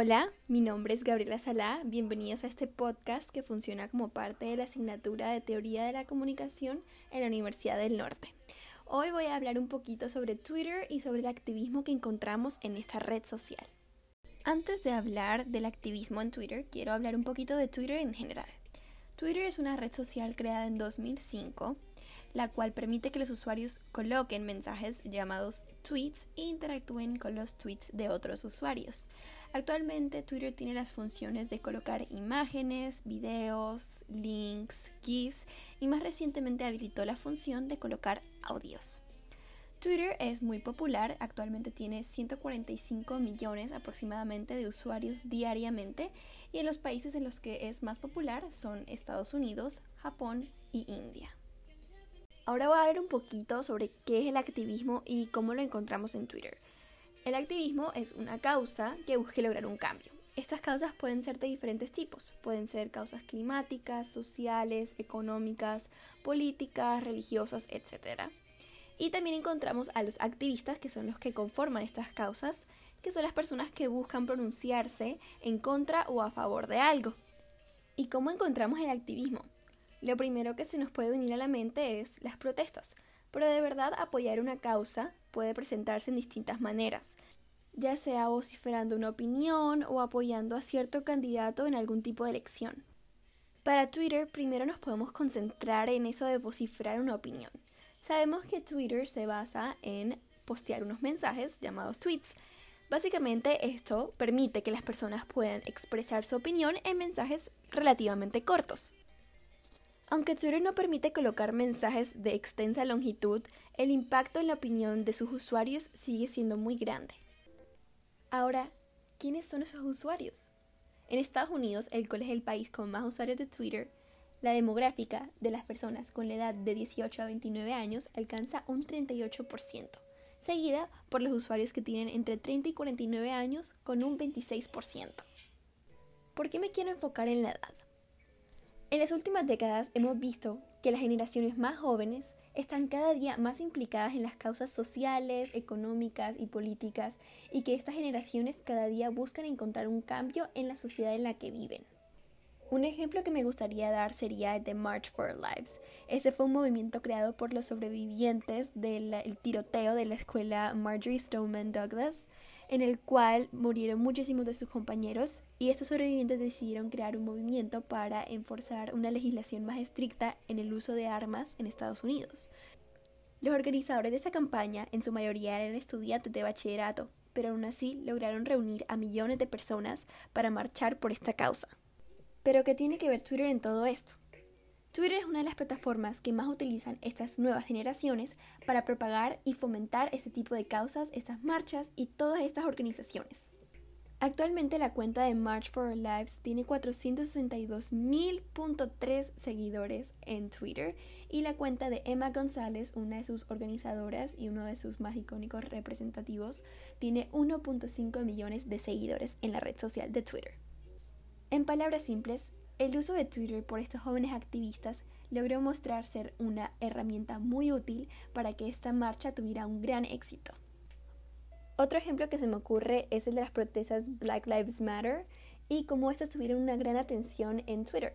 Hola, mi nombre es Gabriela Salá. Bienvenidos a este podcast que funciona como parte de la asignatura de Teoría de la Comunicación en la Universidad del Norte. Hoy voy a hablar un poquito sobre Twitter y sobre el activismo que encontramos en esta red social. Antes de hablar del activismo en Twitter, quiero hablar un poquito de Twitter en general. Twitter es una red social creada en 2005 la cual permite que los usuarios coloquen mensajes llamados tweets e interactúen con los tweets de otros usuarios. Actualmente Twitter tiene las funciones de colocar imágenes, videos, links, GIFs y más recientemente habilitó la función de colocar audios. Twitter es muy popular, actualmente tiene 145 millones aproximadamente de usuarios diariamente y en los países en los que es más popular son Estados Unidos, Japón y India. Ahora voy a hablar un poquito sobre qué es el activismo y cómo lo encontramos en Twitter. El activismo es una causa que busque lograr un cambio. Estas causas pueden ser de diferentes tipos. Pueden ser causas climáticas, sociales, económicas, políticas, religiosas, etc. Y también encontramos a los activistas, que son los que conforman estas causas, que son las personas que buscan pronunciarse en contra o a favor de algo. ¿Y cómo encontramos el activismo? Lo primero que se nos puede venir a la mente es las protestas, pero de verdad apoyar una causa puede presentarse en distintas maneras, ya sea vociferando una opinión o apoyando a cierto candidato en algún tipo de elección. Para Twitter, primero nos podemos concentrar en eso de vociferar una opinión. Sabemos que Twitter se basa en postear unos mensajes llamados tweets. Básicamente esto permite que las personas puedan expresar su opinión en mensajes relativamente cortos. Aunque Twitter no permite colocar mensajes de extensa longitud, el impacto en la opinión de sus usuarios sigue siendo muy grande. Ahora, ¿quiénes son esos usuarios? En Estados Unidos, el cual es el país con más usuarios de Twitter, la demográfica de las personas con la edad de 18 a 29 años alcanza un 38%, seguida por los usuarios que tienen entre 30 y 49 años con un 26%. ¿Por qué me quiero enfocar en la edad? En las últimas décadas hemos visto que las generaciones más jóvenes están cada día más implicadas en las causas sociales, económicas y políticas y que estas generaciones cada día buscan encontrar un cambio en la sociedad en la que viven. Un ejemplo que me gustaría dar sería de March for Lives. Ese fue un movimiento creado por los sobrevivientes del tiroteo de la escuela Marjorie Stoneman Douglas en el cual murieron muchísimos de sus compañeros y estos sobrevivientes decidieron crear un movimiento para enforzar una legislación más estricta en el uso de armas en Estados Unidos. Los organizadores de esta campaña en su mayoría eran estudiantes de bachillerato, pero aún así lograron reunir a millones de personas para marchar por esta causa. Pero ¿qué tiene que ver Twitter en todo esto? Twitter es una de las plataformas que más utilizan estas nuevas generaciones para propagar y fomentar este tipo de causas, estas marchas y todas estas organizaciones. Actualmente la cuenta de March for Our Lives tiene 462.000.3 seguidores en Twitter y la cuenta de Emma González, una de sus organizadoras y uno de sus más icónicos representativos, tiene 1.5 millones de seguidores en la red social de Twitter. En palabras simples, el uso de Twitter por estos jóvenes activistas logró mostrar ser una herramienta muy útil para que esta marcha tuviera un gran éxito. Otro ejemplo que se me ocurre es el de las protestas Black Lives Matter y cómo estas tuvieron una gran atención en Twitter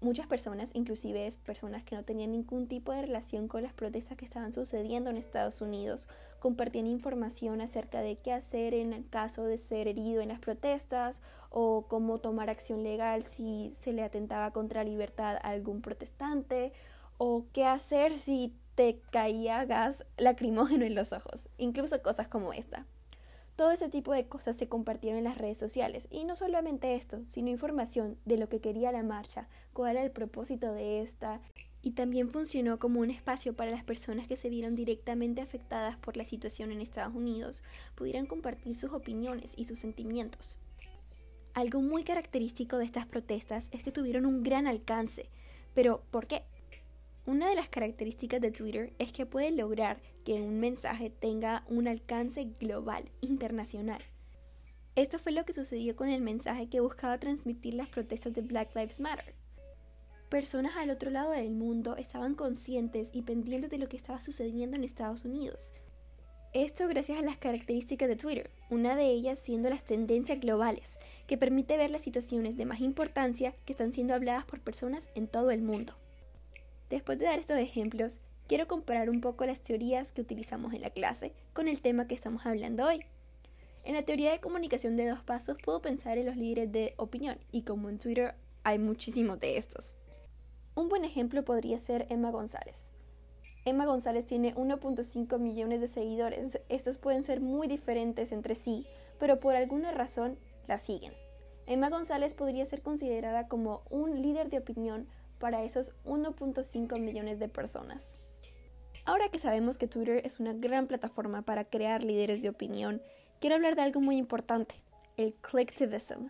muchas personas, inclusive personas que no tenían ningún tipo de relación con las protestas que estaban sucediendo en Estados Unidos, compartían información acerca de qué hacer en el caso de ser herido en las protestas o cómo tomar acción legal si se le atentaba contra la libertad a algún protestante o qué hacer si te caía gas lacrimógeno en los ojos, incluso cosas como esta. Todo ese tipo de cosas se compartieron en las redes sociales y no solamente esto, sino información de lo que quería la marcha, cuál era el propósito de esta y también funcionó como un espacio para las personas que se vieron directamente afectadas por la situación en Estados Unidos pudieran compartir sus opiniones y sus sentimientos. Algo muy característico de estas protestas es que tuvieron un gran alcance. Pero, ¿por qué? Una de las características de Twitter es que puede lograr que un mensaje tenga un alcance global, internacional. Esto fue lo que sucedió con el mensaje que buscaba transmitir las protestas de Black Lives Matter. Personas al otro lado del mundo estaban conscientes y pendientes de lo que estaba sucediendo en Estados Unidos. Esto gracias a las características de Twitter, una de ellas siendo las tendencias globales, que permite ver las situaciones de más importancia que están siendo habladas por personas en todo el mundo. Después de dar estos ejemplos, quiero comparar un poco las teorías que utilizamos en la clase con el tema que estamos hablando hoy. En la teoría de comunicación de dos pasos puedo pensar en los líderes de opinión y como en Twitter hay muchísimos de estos. Un buen ejemplo podría ser Emma González. Emma González tiene 1.5 millones de seguidores. Estos pueden ser muy diferentes entre sí, pero por alguna razón la siguen. Emma González podría ser considerada como un líder de opinión para esos 1.5 millones de personas. Ahora que sabemos que Twitter es una gran plataforma para crear líderes de opinión, quiero hablar de algo muy importante, el clicktivism.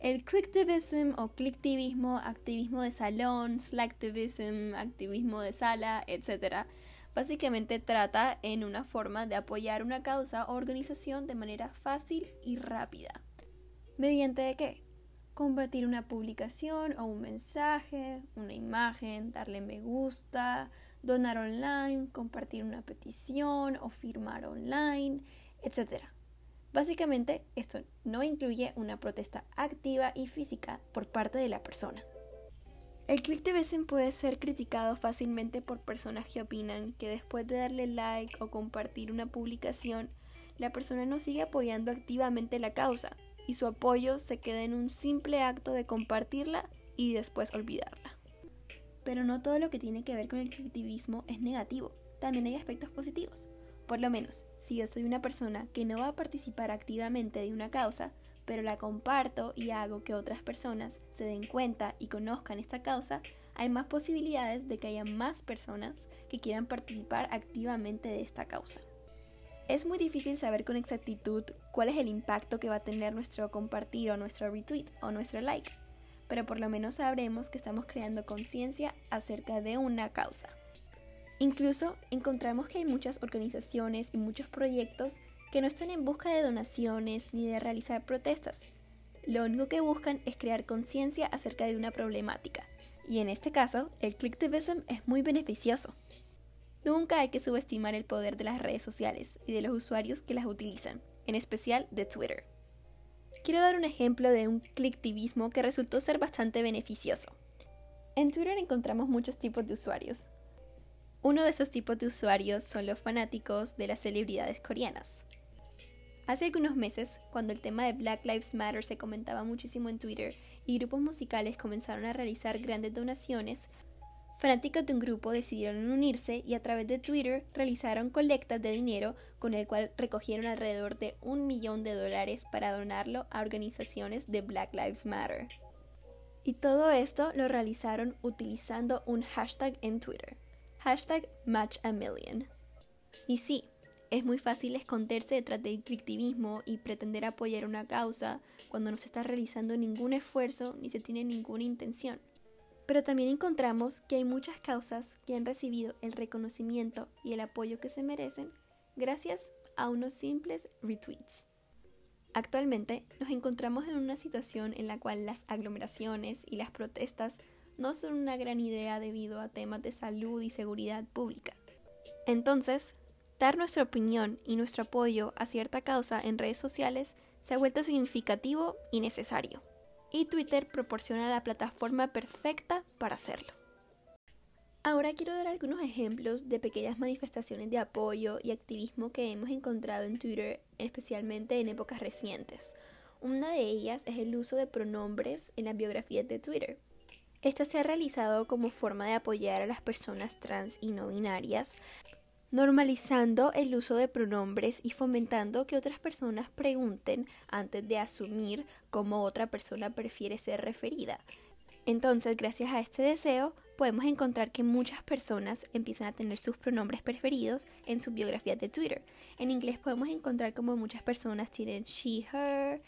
El clicktivism o clicktivismo, activismo de salón, slacktivism, activismo de sala, etc., básicamente trata en una forma de apoyar una causa o organización de manera fácil y rápida. ¿Mediante de qué? Compartir una publicación o un mensaje, una imagen, darle me gusta, donar online, compartir una petición o firmar online, etc. Básicamente, esto no incluye una protesta activa y física por parte de la persona. El click de Besen puede ser criticado fácilmente por personas que opinan que después de darle like o compartir una publicación, la persona no sigue apoyando activamente la causa y su apoyo se queda en un simple acto de compartirla y después olvidarla. Pero no todo lo que tiene que ver con el clicktivismo es negativo, también hay aspectos positivos. Por lo menos, si yo soy una persona que no va a participar activamente de una causa, pero la comparto y hago que otras personas se den cuenta y conozcan esta causa, hay más posibilidades de que haya más personas que quieran participar activamente de esta causa. Es muy difícil saber con exactitud cuál es el impacto que va a tener nuestro compartir o nuestro retweet o nuestro like, pero por lo menos sabremos que estamos creando conciencia acerca de una causa. Incluso encontramos que hay muchas organizaciones y muchos proyectos que no están en busca de donaciones ni de realizar protestas. Lo único que buscan es crear conciencia acerca de una problemática, y en este caso, el clicktivism es muy beneficioso. Nunca hay que subestimar el poder de las redes sociales y de los usuarios que las utilizan, en especial de Twitter. Quiero dar un ejemplo de un clicktivismo que resultó ser bastante beneficioso. En Twitter encontramos muchos tipos de usuarios, uno de esos tipos de usuarios son los fanáticos de las celebridades coreanas. Hace algunos meses, cuando el tema de Black Lives Matter se comentaba muchísimo en Twitter y grupos musicales comenzaron a realizar grandes donaciones, fanáticos de un grupo decidieron unirse y a través de Twitter realizaron colectas de dinero con el cual recogieron alrededor de un millón de dólares para donarlo a organizaciones de Black Lives Matter. Y todo esto lo realizaron utilizando un hashtag en Twitter. Hashtag Match. Y sí, es muy fácil esconderse detrás del victimismo y pretender apoyar una causa cuando no se está realizando ningún esfuerzo ni se tiene ninguna intención. Pero también encontramos que hay muchas causas que han recibido el reconocimiento y el apoyo que se merecen gracias a unos simples retweets. Actualmente nos encontramos en una situación en la cual las aglomeraciones y las protestas no son una gran idea debido a temas de salud y seguridad pública. Entonces, dar nuestra opinión y nuestro apoyo a cierta causa en redes sociales se ha vuelto significativo y necesario. Y Twitter proporciona la plataforma perfecta para hacerlo. Ahora quiero dar algunos ejemplos de pequeñas manifestaciones de apoyo y activismo que hemos encontrado en Twitter, especialmente en épocas recientes. Una de ellas es el uso de pronombres en las biografías de Twitter. Esta se ha realizado como forma de apoyar a las personas trans y no binarias, normalizando el uso de pronombres y fomentando que otras personas pregunten antes de asumir cómo otra persona prefiere ser referida. Entonces, gracias a este deseo, podemos encontrar que muchas personas empiezan a tener sus pronombres preferidos en su biografía de Twitter. En inglés podemos encontrar como muchas personas tienen she, her,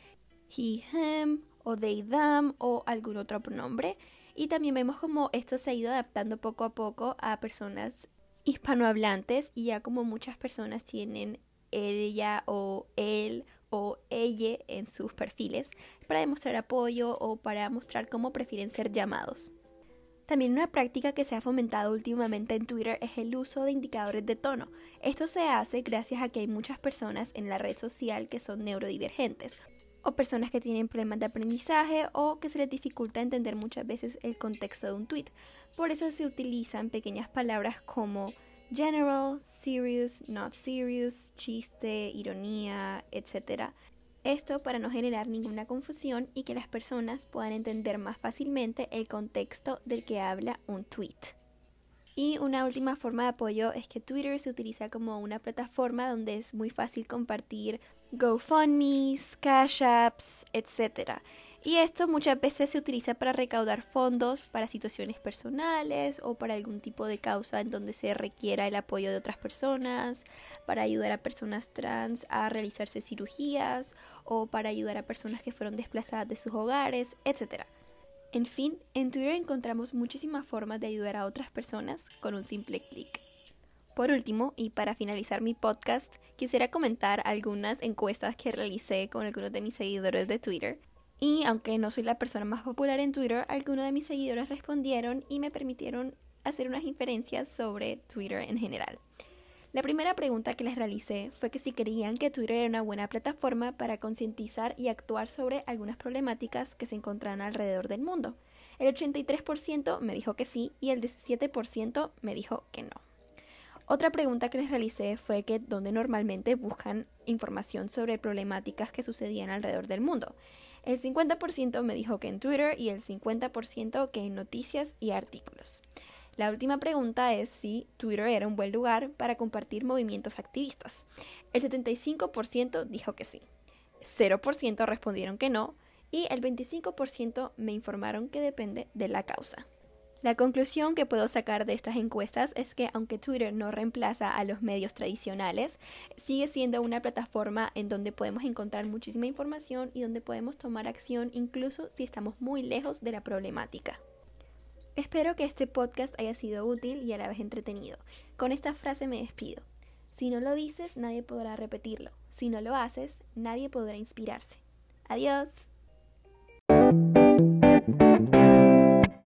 he, him, o they, them, o algún otro pronombre. Y también vemos como esto se ha ido adaptando poco a poco a personas hispanohablantes y ya como muchas personas tienen ella o él o ella en sus perfiles para demostrar apoyo o para mostrar cómo prefieren ser llamados. También una práctica que se ha fomentado últimamente en Twitter es el uso de indicadores de tono. Esto se hace gracias a que hay muchas personas en la red social que son neurodivergentes o personas que tienen problemas de aprendizaje o que se les dificulta entender muchas veces el contexto de un tweet. Por eso se utilizan pequeñas palabras como general, serious, not serious, chiste, ironía, etc. Esto para no generar ninguna confusión y que las personas puedan entender más fácilmente el contexto del que habla un tweet. Y una última forma de apoyo es que Twitter se utiliza como una plataforma donde es muy fácil compartir GoFundMe's, Cash Apps, etc. Y esto muchas veces se utiliza para recaudar fondos para situaciones personales o para algún tipo de causa en donde se requiera el apoyo de otras personas, para ayudar a personas trans a realizarse cirugías o para ayudar a personas que fueron desplazadas de sus hogares, etc. En fin, en Twitter encontramos muchísimas formas de ayudar a otras personas con un simple clic. Por último, y para finalizar mi podcast, quisiera comentar algunas encuestas que realicé con algunos de mis seguidores de Twitter y aunque no soy la persona más popular en Twitter, algunos de mis seguidores respondieron y me permitieron hacer unas inferencias sobre Twitter en general. La primera pregunta que les realicé fue que si creían que Twitter era una buena plataforma para concientizar y actuar sobre algunas problemáticas que se encontraban alrededor del mundo. El 83% me dijo que sí y el 17% me dijo que no. Otra pregunta que les realicé fue que dónde normalmente buscan información sobre problemáticas que sucedían alrededor del mundo. El 50% me dijo que en Twitter y el 50% que en noticias y artículos. La última pregunta es si Twitter era un buen lugar para compartir movimientos activistas. El 75% dijo que sí. 0% respondieron que no y el 25% me informaron que depende de la causa. La conclusión que puedo sacar de estas encuestas es que aunque Twitter no reemplaza a los medios tradicionales, sigue siendo una plataforma en donde podemos encontrar muchísima información y donde podemos tomar acción incluso si estamos muy lejos de la problemática. Espero que este podcast haya sido útil y a la vez entretenido. Con esta frase me despido. Si no lo dices, nadie podrá repetirlo. Si no lo haces, nadie podrá inspirarse. Adiós.